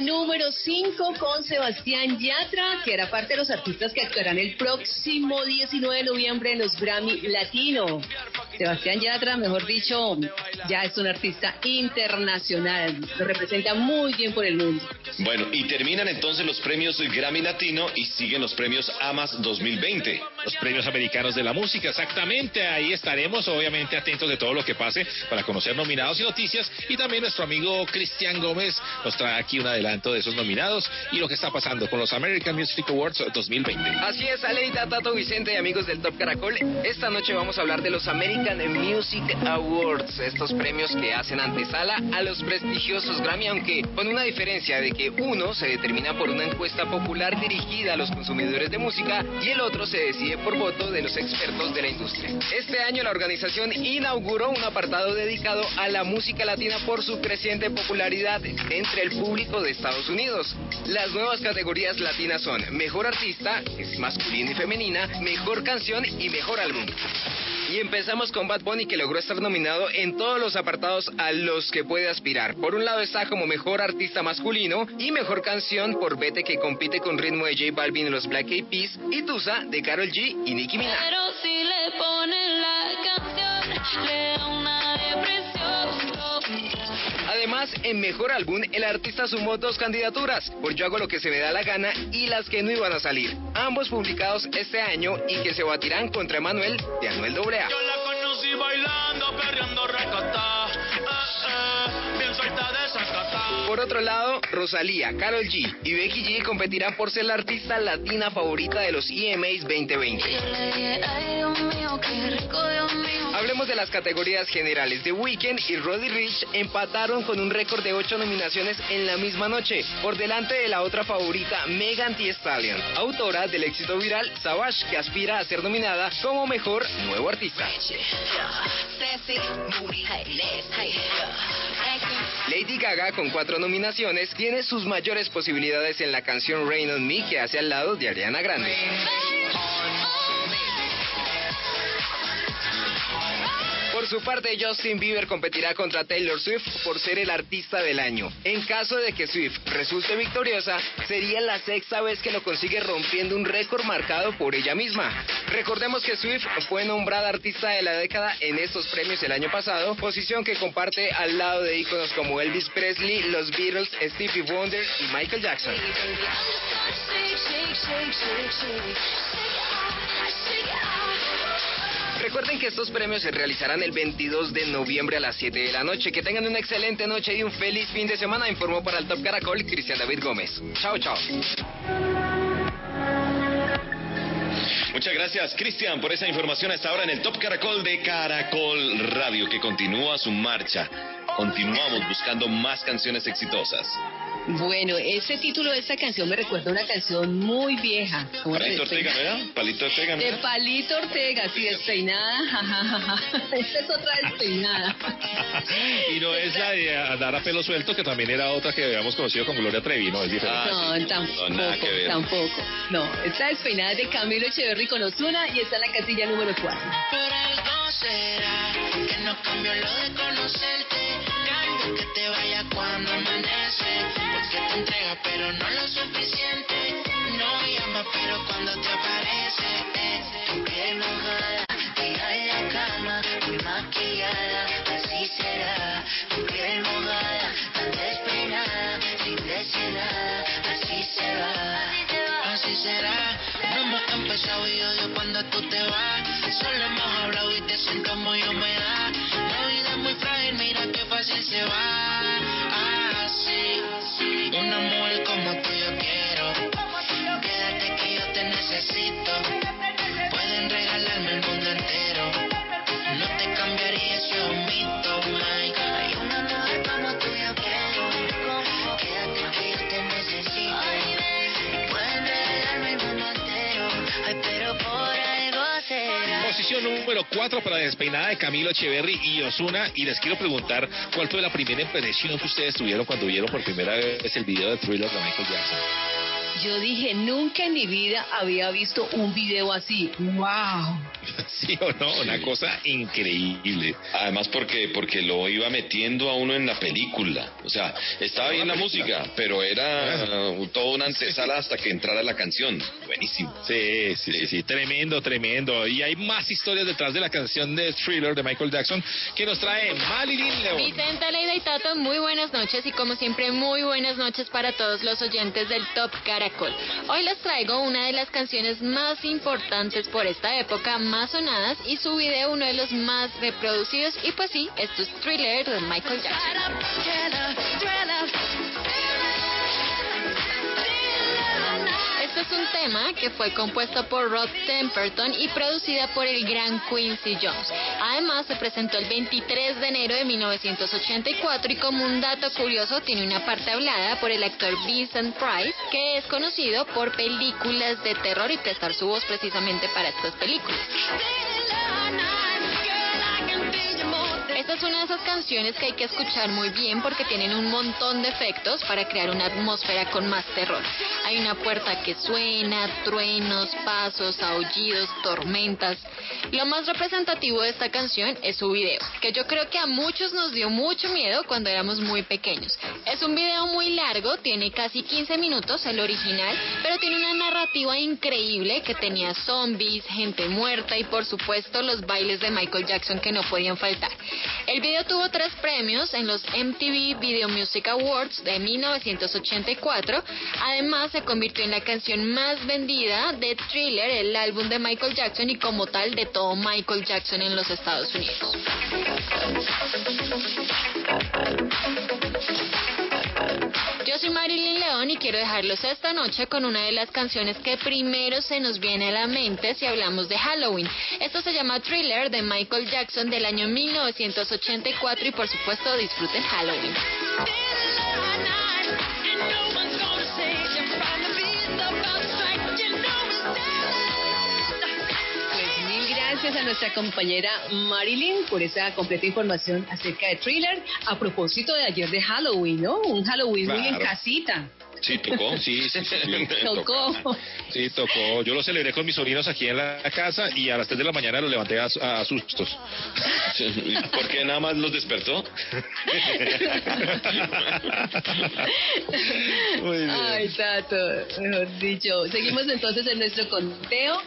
Speaker 2: número 5 con Sebastián Yatra, que era parte de los artistas que actuarán el próximo 19 de noviembre en los Grammy Latino. Sebastián Yatra, mejor dicho, ya es un artista internacional, lo representa muy bien por el mundo.
Speaker 4: Bueno, y terminan entonces los premios Grammy Latino y siguen los premios AMAS 2020.
Speaker 3: Los premios americanos de la música, exactamente. Ahí estaremos, obviamente, atentos de todo lo que pase para conocer nominados y noticias. Y también nuestro amigo Cristian Gómez nos trae aquí un adelanto de esos nominados y lo que está pasando con los American Music Awards 2020.
Speaker 20: Así es, Aleida, Tato, Vicente y amigos del Top Caracol. Esta noche vamos a hablar de los American Music Awards, estos premios que hacen antesala a los prestigiosos Grammy, aunque con una diferencia de que uno se determina por una encuesta popular dirigida a los consumidores de música y el otro se decide por voto de los expertos de la industria. Este año la organización inauguró un apartado dedicado a la música latina por su creciente popularidad entre el público de Estados Unidos. Las nuevas categorías latinas son Mejor Artista, es masculina y femenina, Mejor Canción y Mejor Álbum. Y empezamos con Bad Bunny que logró estar nominado en todos los apartados a los que puede aspirar. Por un lado está como mejor artista masculino y mejor canción por Vete que compite con ritmo de J Balvin y los Black Eyed Peas y Tusa de Karol G y Nicki Minaj. En mejor álbum, el artista sumó dos candidaturas, por Yo hago lo que se me da la gana y las que no iban a salir, ambos publicados este año y que se batirán contra Emanuel de Anuel AA.
Speaker 7: Yo la conocí bailando, perreando.
Speaker 20: Por otro lado, Rosalía, Karol G y Becky G competirán por ser la artista latina favorita de los EMAs 2020.
Speaker 1: Yo le dije, ay Dios mío, qué rico Dios mío.
Speaker 20: Hablemos de las categorías generales. The Weeknd y Roddy Rich empataron con un récord de ocho nominaciones en la misma noche, por delante de la otra favorita, Megan Thee Stallion, autora del éxito viral Savage, que aspira a ser nominada como mejor nuevo artista. Lady Gaga, con cuatro nominaciones, tiene sus mayores posibilidades en la canción Rain on Me, que hace al lado de Ariana Grande. Por su parte, Justin Bieber competirá contra Taylor Swift por ser el artista del año. En caso de que Swift resulte victoriosa, sería la sexta vez que lo consigue rompiendo un récord marcado por ella misma. Recordemos que Swift fue nombrada artista de la década en estos premios el año pasado, posición que comparte al lado de íconos como Elvis Presley, los Beatles, Stevie Wonder y Michael Jackson. Recuerden que estos premios se realizarán el 22 de noviembre a las 7 de la noche. Que tengan una excelente noche y un feliz fin de semana. Informó para el Top Caracol Cristian David Gómez. Chao, chao.
Speaker 4: Muchas gracias, Cristian, por esa información hasta ahora en el Top Caracol de Caracol Radio, que continúa su marcha. Continuamos buscando más canciones exitosas.
Speaker 2: Bueno, ese título de esta canción me recuerda a una canción muy vieja. ¿Cómo
Speaker 4: Palito Ortega? ¿verdad? Palito Ortega,
Speaker 2: De
Speaker 4: ¿verdad?
Speaker 2: Palito Ortega, sí, despeinada. Esta es otra despeinada.
Speaker 3: Y no es la de andar a pelo suelto, que también era otra que habíamos conocido con Gloria Trevi, ¿no? Es diferente.
Speaker 2: No, tampoco,
Speaker 3: No, nada que ver.
Speaker 2: tampoco. No, esta despeinada es de Camilo Echeverry con Ozuna y está en la casilla número 4.
Speaker 5: Por algo será que no cambio lo de conocerte. Que te vaya cuando. Entrega, pero no lo suficiente. No llama, pero cuando te aparece. Tu piel mojada, tira en la cama, muy maquillada. Así será. Tu piel mojada, tan despeinada, sin decir nada. Así se va. Así será. No hemos empezado y odio cuando tú te vas. Solo hemos
Speaker 3: número 4 para la despeinada de Camilo Echeverry y Osuna. Y les quiero preguntar cuál fue la primera impresión que ustedes tuvieron cuando vieron por primera vez el video de Thriller de Michael Jackson.
Speaker 2: Yo dije, nunca en mi vida había visto un video así. ¡Wow!
Speaker 3: Sí o no, una cosa increíble.
Speaker 4: Además porque porque lo iba metiendo a uno en la película. O sea, estaba bien la música, pero era uh, toda una antesala hasta que entrara la canción. Buenísimo.
Speaker 3: Sí, sí, sí, sí, tremendo, tremendo. Y hay más historias detrás de la canción de Thriller de Michael Jackson que nos trae Marilyn León.
Speaker 21: Vicente, Leida y Tato, muy buenas noches y como siempre muy buenas noches para todos los oyentes del Top Hoy les traigo una de las canciones más importantes por esta época, más sonadas y su video uno de los más reproducidos y pues sí, esto es Thriller de Michael Jackson. Este es un tema que fue compuesto por Rod Temperton y producida por el gran Quincy Jones. Además, se presentó el 23 de enero de 1984 y como un dato curioso, tiene una parte hablada por el actor Vincent Price, que es conocido por películas de terror y prestar su voz precisamente para estas películas. Es una de esas canciones que hay que escuchar muy bien porque tienen un montón de efectos para crear una atmósfera con más terror. Hay una puerta que suena, truenos, pasos, aullidos, tormentas. Lo más representativo de esta canción es su video, que yo creo que a muchos nos dio mucho miedo cuando éramos muy pequeños. Es un video muy largo, tiene casi 15 minutos el original, pero tiene una narrativa increíble que tenía zombies, gente muerta y por supuesto los bailes de Michael Jackson que no podían faltar. El video tuvo tres premios en los MTV Video Music Awards de 1984. Además, se convirtió en la canción más vendida de Thriller, el álbum de Michael Jackson y como tal de todo Michael Jackson en los Estados Unidos. Soy Marilyn León y quiero dejarlos esta noche con una de las canciones que primero se nos viene a la mente si hablamos de Halloween. Esto se llama Thriller de Michael Jackson del año 1984 y por supuesto disfruten Halloween.
Speaker 2: Gracias a nuestra compañera Marilyn por esa completa información acerca de Thriller. A propósito de ayer de Halloween, ¿no? Un Halloween muy en casita.
Speaker 3: Sí, tocó, sí, sí, sí. sí.
Speaker 2: Tocó.
Speaker 3: Sí, tocó. Yo lo celebré con mis sobrinos aquí en la casa y a las 3 de la mañana lo levanté a, a sustos.
Speaker 4: ¿Por qué nada más los despertó?
Speaker 3: Muy bien.
Speaker 2: Ay, Tato, mejor dicho. Seguimos entonces en nuestro conteo.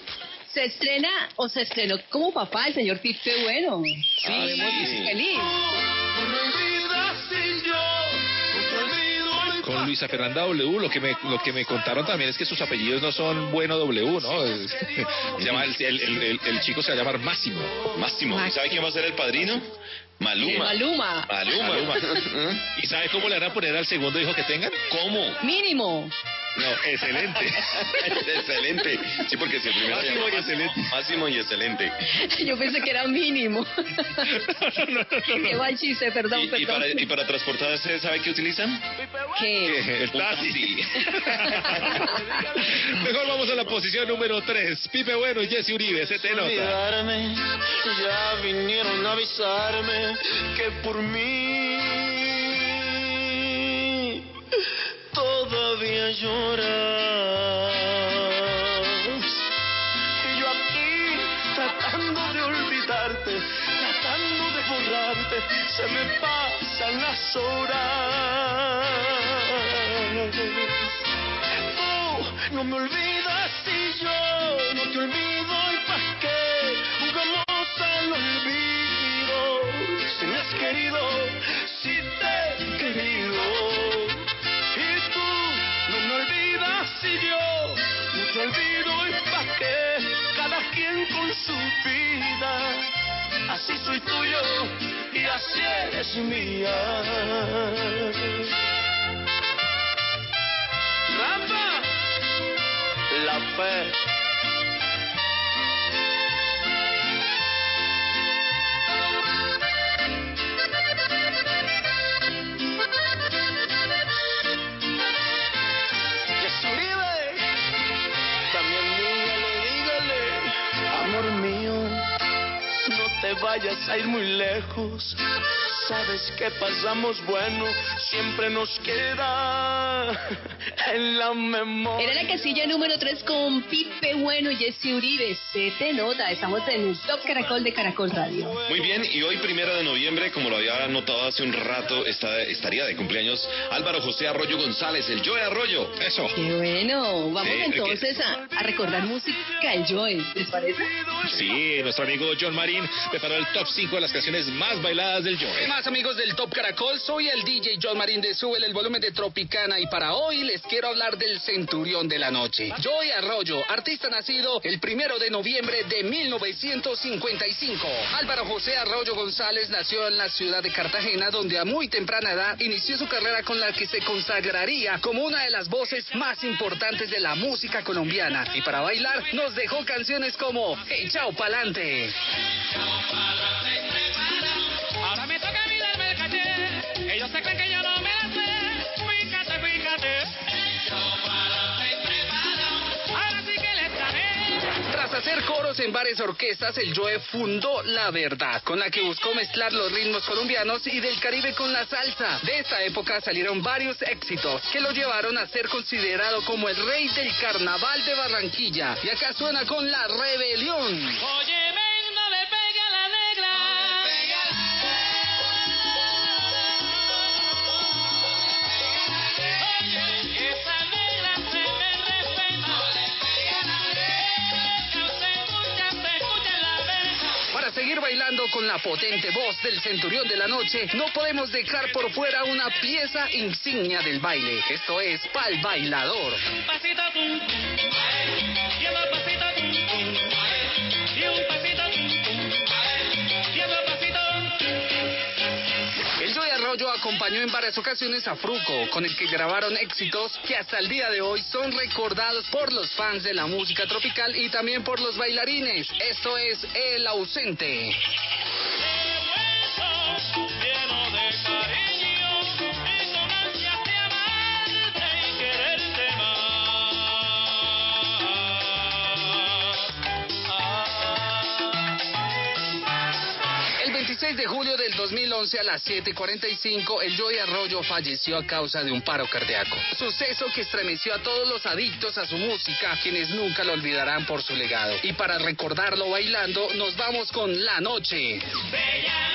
Speaker 2: Se estrena o se estrenó como papá el señor Pipe Bueno. Sí, feliz.
Speaker 3: Con Luisa Fernanda W, lo que me lo que me contaron también es que sus apellidos no son bueno W, ¿no? Se llama el, el, el- el chico se va a llamar Máximo.
Speaker 4: Máximo. ¿Y sabe quién va a ser el padrino? Maluma.
Speaker 2: Maluma.
Speaker 4: Maluma.
Speaker 3: Maluma. ¿Y sabe cómo le van a poner al segundo hijo que tengan?
Speaker 4: ¿Cómo?
Speaker 2: Mínimo.
Speaker 3: No, excelente.
Speaker 4: excelente. Sí, porque si el primero
Speaker 3: Máximo y excelente.
Speaker 4: Máximo y excelente.
Speaker 2: Yo pensé que era mínimo. Qué mal chiste, perdón,
Speaker 4: ¿Y, para, y para transportarse, ¿sabe qué utilizan?
Speaker 2: ¿Qué?
Speaker 3: El taxi. Mejor vamos a la posición número 3. Pipe Bueno y Jesse Uribe, se te nota.
Speaker 7: olvidarme, ya vinieron a avisarme que por mí todavía lloras. Y yo aquí tratando de olvidarte, tratando de borrarte, se me pasan las horas. Tú no me olvidas y yo no te olvido y pa' qué jugamos al olvido. Si me has querido, Así soy tuyo y así eres mía. La fe. Te vayas a ir muy lejos. Sabes que pasamos bueno siempre nos queda en la memoria.
Speaker 2: Era la casilla número 3 con Pipe Bueno y Jesse Uribe. Se te nota, estamos en el Top Caracol de Caracol Radio.
Speaker 4: Muy bien, y hoy primero de noviembre, como lo había notado hace un rato, está, estaría de cumpleaños Álvaro José Arroyo González, el Joe Arroyo. Eso.
Speaker 2: Qué bueno, vamos
Speaker 4: Sí,
Speaker 2: entonces a, a recordar música del Joe, ¿les parece?
Speaker 3: Sí, nuestro amigo John Marín preparó el top 5 de las canciones más bailadas del Joe.
Speaker 22: ¿Qué más amigos del Top Caracol? Soy el DJ John Marín de Súbele el volumen de Tropicana y para hoy les quiero hablar del Centurión de la Noche. Joey Arroyo, artista nacido el primero de noviembre de 1955. Álvaro José Arroyo González nació en la ciudad de Cartagena donde a muy temprana edad inició su carrera con la que se consagraría como una de las voces más importantes de la música colombiana. Y para bailar nos dejó canciones como Hey Chao Pa'lante.
Speaker 7: Ahora me toca. Ellos se creen que
Speaker 22: hacer coros en varias orquestas, el Joe fundó La Verdad, con la que buscó mezclar los ritmos colombianos y del Caribe con la salsa. De esta época salieron varios éxitos que lo llevaron a ser considerado como el rey del carnaval de Barranquilla. Y acá suena con La Rebelión. Bailando con la potente voz del Centurión de la Noche, no podemos dejar por fuera una pieza insignia del baile. Esto es Pal Bailador.
Speaker 7: Pasito
Speaker 22: acompañó en varias ocasiones a Fruco, con el que grabaron éxitos que hasta el día de hoy son recordados por los fans de la música tropical y también por los bailarines. Esto es El Ausente.
Speaker 7: de
Speaker 22: julio del 2011 a las 7:45, el Joy Arroyo falleció a causa de un paro cardíaco. Suceso que estremeció a todos los adictos a su música, quienes nunca lo olvidarán por su legado. Y para recordarlo bailando, nos vamos con La Noche.
Speaker 7: Bella.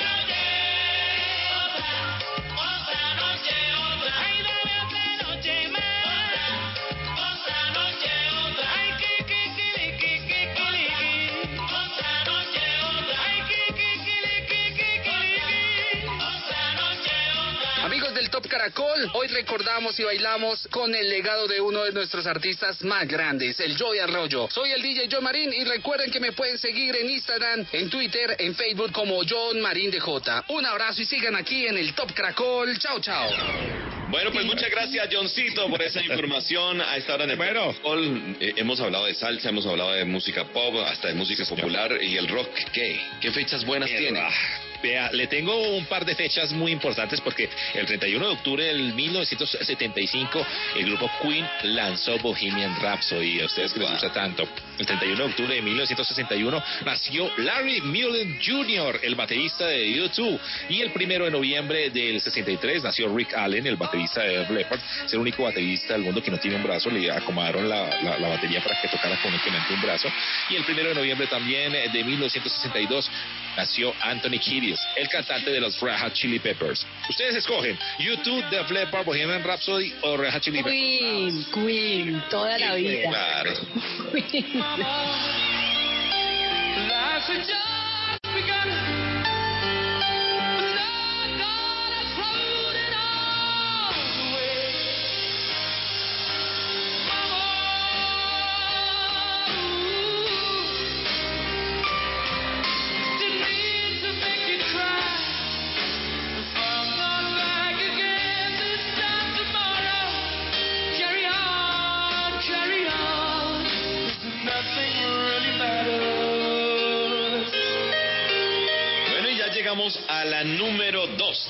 Speaker 22: Caracol, hoy recordamos y bailamos con el legado de uno de nuestros artistas más grandes, el Joey Arroyo. Soy el DJ John Marín y recuerden que me pueden seguir en Instagram, en Twitter, en Facebook como John Marín DJ. Un abrazo y sigan aquí en el Top Caracol. Chao, chao.
Speaker 4: Bueno, pues muchas gracias, Johncito, por esa información. A esta hora en el bueno. hemos hablado de salsa, hemos hablado de música pop, hasta de música popular y el rock. ¿Qué? ¿Qué fechas buenas
Speaker 3: Eh,
Speaker 4: tiene?
Speaker 3: ah, Vea, le tengo un par de fechas muy importantes porque el 31 de octubre del 1975 el grupo Queen lanzó Bohemian Rhapsody. A ustedes que les gusta tanto. El 31 de octubre de 1961 nació Larry Mullen Jr., el baterista de U2. Y el 1 de noviembre del 63 nació Rick Allen, el baterista de Def Leppard. Es el único baterista del mundo que no tiene un brazo. Le acomodaron la, la- la batería para que tocara con únicamente un brazo. Y el 1 de noviembre también de 1962 nació Anthony El cantante de los Red Hot Chili Peppers. Ustedes escogen YouTube, Def Leppard, Bohemian Rhapsody o Red Hot Chili Peppers.
Speaker 2: Queen, Queen, toda la vida.
Speaker 4: Claro.
Speaker 2: Queen.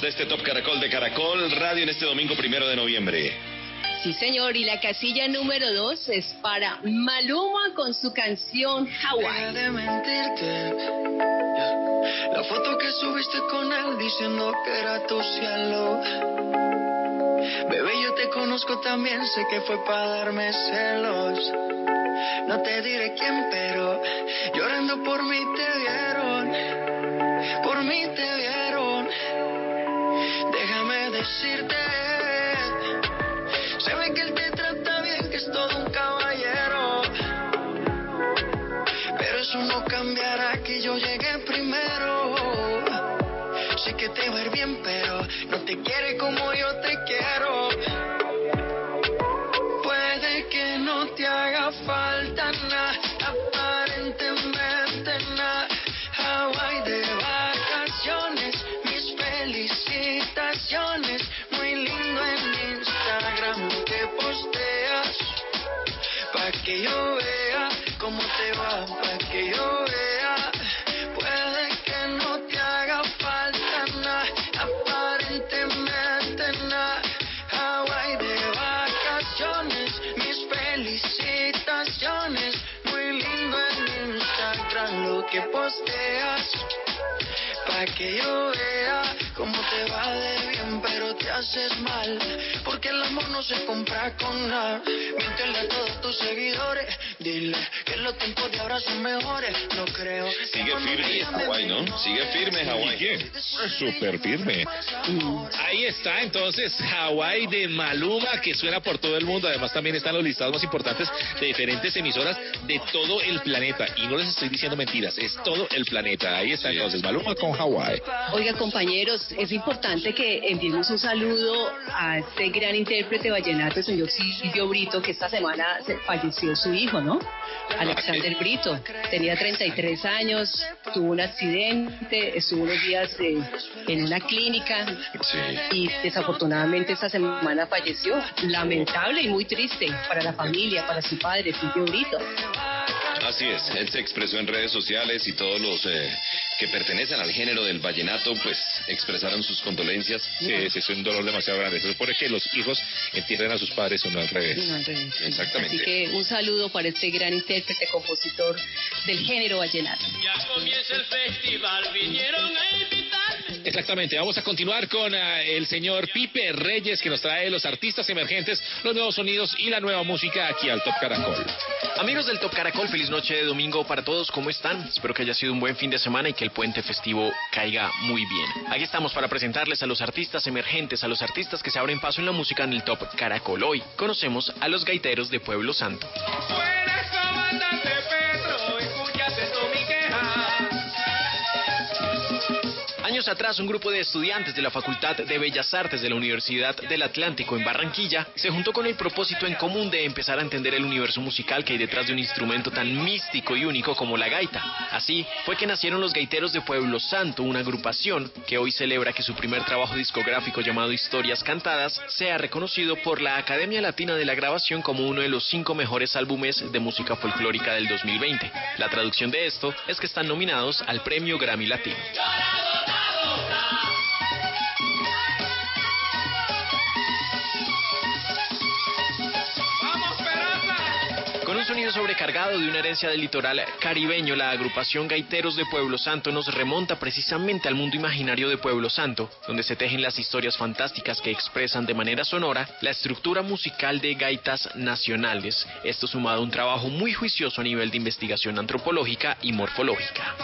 Speaker 4: De este Top Caracol de Caracol Radio en este domingo primero de noviembre.
Speaker 2: Sí, señor, y la casilla número 2 es para Maluma con su canción Hawaii.
Speaker 7: de mentirte. La foto que subiste con él diciendo que era tu cielo.
Speaker 23: conozco también, sé que fue para darme celos. No te diré quién, pero llorando por mí te vieron. Por mí te vieron. Decirte. Se ve que él te trata bien, que es todo un caballero. Pero eso no cambiará que yo llegué primero. Sé que te va a ir bien, pero no te quiere como yo te quiero. Que posteas. Pa' que yo vea cómo te va de bien, pero te haces mal. Porque el amor no se compra con nada. Miéntele a todos tus seguidores. Dile que los tiempos de ahora son mejores. No creo.
Speaker 4: Sigue firme Hawái, ¿no? Sigue firme Hawái.
Speaker 3: Súper firme. Ahí está entonces Hawái de Maluma que suena por todo el mundo. Además también están los listados más importantes de diferentes emisoras de todo el planeta. Y no les estoy diciendo mentiras, es todo el planeta. Ahí está entonces Maluma con Hawái.
Speaker 2: Oiga, compañeros, es importante que enviemos un saludo a este gran intérprete vallenato, el señor Silvio Brito, que esta semana se falleció su hijo, ¿no? Alexander Brito. Tenía 33 años, tuvo un accidente, estuvo unos días eh, en una clínica y desafortunadamente esta semana falleció. Lamentable y muy triste para la familia, para su padre, Silvio Brito.
Speaker 4: Así es, él se expresó en redes sociales y todos los eh, que pertenecen al género del vallenato, pues expresaron sus condolencias.
Speaker 3: Sí, ese es un dolor demasiado grande. Se supone que los hijos entierren a sus padres o no al revés.
Speaker 2: No, al revés.
Speaker 4: Exactamente.
Speaker 2: Así que un saludo para este gran intérprete, compositor del género vallenato.
Speaker 24: Ya comienza el festival, vinieron a invitarme.
Speaker 3: Exactamente, vamos a continuar con ah, el señor Pipe Reyes que nos trae los artistas emergentes, los nuevos sonidos y la nueva música aquí al Top Caracol.
Speaker 25: Amigos del Top Caracol, feliz noche de domingo para todos. ¿Cómo están? Espero que haya sido un buen fin de semana y que el puente festivo caiga muy bien. Aquí estamos para presentarles a los artistas emergentes, a los artistas que se abren paso en la música en el Top Caracol. Hoy conocemos a los gaiteros de Pueblo Santo. Años atrás, un grupo de estudiantes de la Facultad de Bellas Artes de la Universidad del Atlántico en Barranquilla se juntó con el propósito en común de empezar a entender el universo musical que hay detrás de un instrumento tan místico y único como la gaita. Así fue que nacieron los Gaiteros de Pueblo Santo, una agrupación que hoy celebra que su primer trabajo discográfico llamado Historias Cantadas sea reconocido por la Academia Latina de la Grabación como uno de los cinco mejores álbumes de música folclórica del 2020. La traducción de esto es que están nominados al Premio Grammy Latino. Con un sonido sobrecargado de una herencia del litoral caribeño, la agrupación Gaiteros de Pueblo Santo nos remonta precisamente al mundo imaginario de Pueblo Santo, donde se tejen las historias fantásticas que expresan de manera sonora la estructura musical de gaitas nacionales. Esto sumado a un trabajo muy juicioso a nivel de investigación antropológica y morfológica.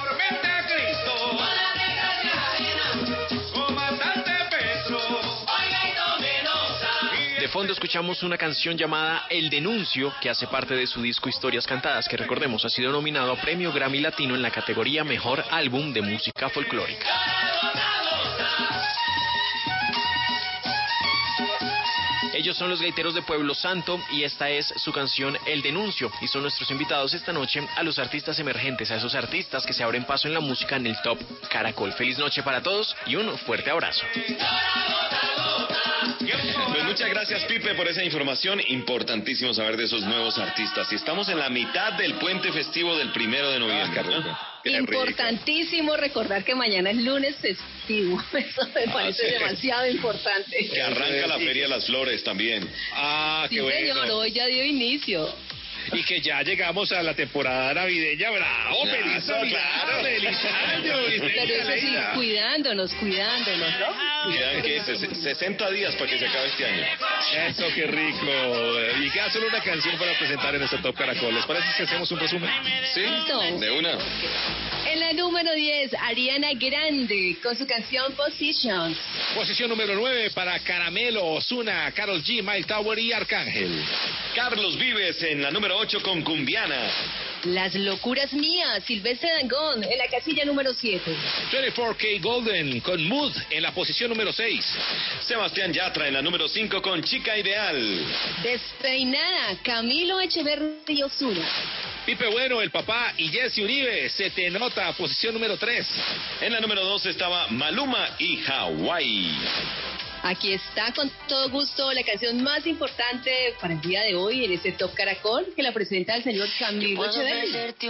Speaker 25: Fondo escuchamos una canción llamada El Denuncio, que hace parte de su disco Historias Cantadas, que recordemos ha sido nominado a Premio Grammy Latino en la categoría Mejor Álbum de Música Folclórica. Ellos son los gaiteros de Pueblo Santo y esta es su canción El Denuncio y son nuestros invitados esta noche a los artistas emergentes, a esos artistas que se abren paso en la música en el Top Caracol. Feliz noche para todos y un fuerte abrazo.
Speaker 4: Pues muchas gracias Pipe por esa información. Importantísimo saber de esos nuevos artistas. Y estamos en la mitad del puente festivo del primero de noviembre. rico.
Speaker 2: Importantísimo recordar que mañana es lunes festivo. Eso me parece
Speaker 4: sí.
Speaker 2: demasiado importante.
Speaker 4: Que arranca la Feria de las Flores también.
Speaker 3: Ah,
Speaker 2: Sí, señor, hoy ya dio inicio.
Speaker 3: Y que ya llegamos a la temporada navideña. ¡Bravo,
Speaker 4: Claro,
Speaker 3: feliz Navidad,
Speaker 4: claro.
Speaker 3: feliz año!
Speaker 2: Pero eso sí, cuidándonos, cuidándonos, ¿no?
Speaker 4: Quedan que 60 días para que se acabe este año.
Speaker 3: Eso, qué rico. Y queda solo una canción para presentar en este Top Caracol. ¿Les parece si hacemos un resumen?
Speaker 4: Sí, de una.
Speaker 2: En la número 10, Ariana Grande con su canción Positions.
Speaker 3: Posición número 9 para Caramelo, Osuna, Carol G, Mike Tower y Arcángel.
Speaker 4: Carlos Vives en la número 8 con Cumbiana.
Speaker 2: Las locuras mías, Silvestre Dangón en la casilla número 7.
Speaker 3: 24K Golden con Mood en la posición número 6.
Speaker 4: Sebastián Yatra en la número 5 con Chica Ideal.
Speaker 2: Despeinada, Camilo Echeverri y Osuna.
Speaker 3: Pipe Bueno, el papá y Jesse Uribe, se te nota, posición número 3.
Speaker 4: En la número 2 estaba Maluma y Hawaii.
Speaker 2: Aquí está con todo gusto la canción más importante para el día de hoy en este Top Caracol que la presenta el señor Camilo
Speaker 5: Puedo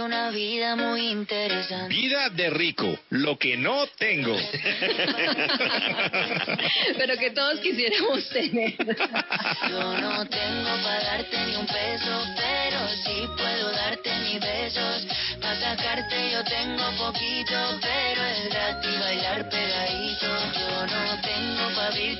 Speaker 5: una vida muy interesante.
Speaker 3: Vida de rico, lo que no tengo.
Speaker 2: Pero que todos quisiéramos tener.
Speaker 5: Yo no tengo para darte ni un peso, pero sí puedo darte mis besos. Para sacarte yo tengo poquito, pero es gratis bailar pegadito. Yo no tengo para abrirte